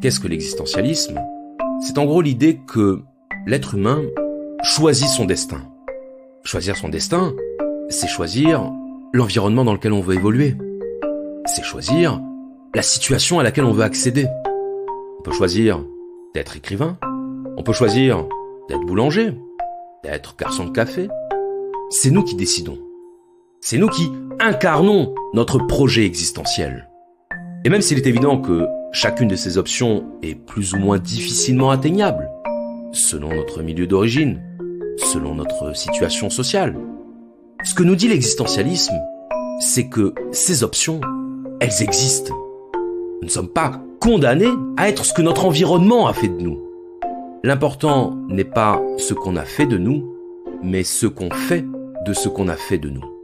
Qu'est-ce que l'existentialisme? C'est en gros l'idée que l'être humain choisit son destin. Choisir son destin, c'est choisir l'environnement dans lequel on veut évoluer. C'est choisir la situation à laquelle on veut accéder. On peut choisir d'être écrivain, on peut choisir d'être boulanger, d'être garçon de café. C'est nous qui décidons. C'est nous qui incarnons notre projet existentiel. Et même s'il est évident que chacune de ces options est plus ou moins difficilement atteignable, selon notre milieu d'origine, selon notre situation sociale, ce que nous dit l'existentialisme, c'est que ces options, elles existent. Nous ne sommes pas condamnés à être ce que notre environnement a fait de nous. L'important n'est pas ce qu'on a fait de nous, mais ce qu'on fait de ce qu'on a fait de nous.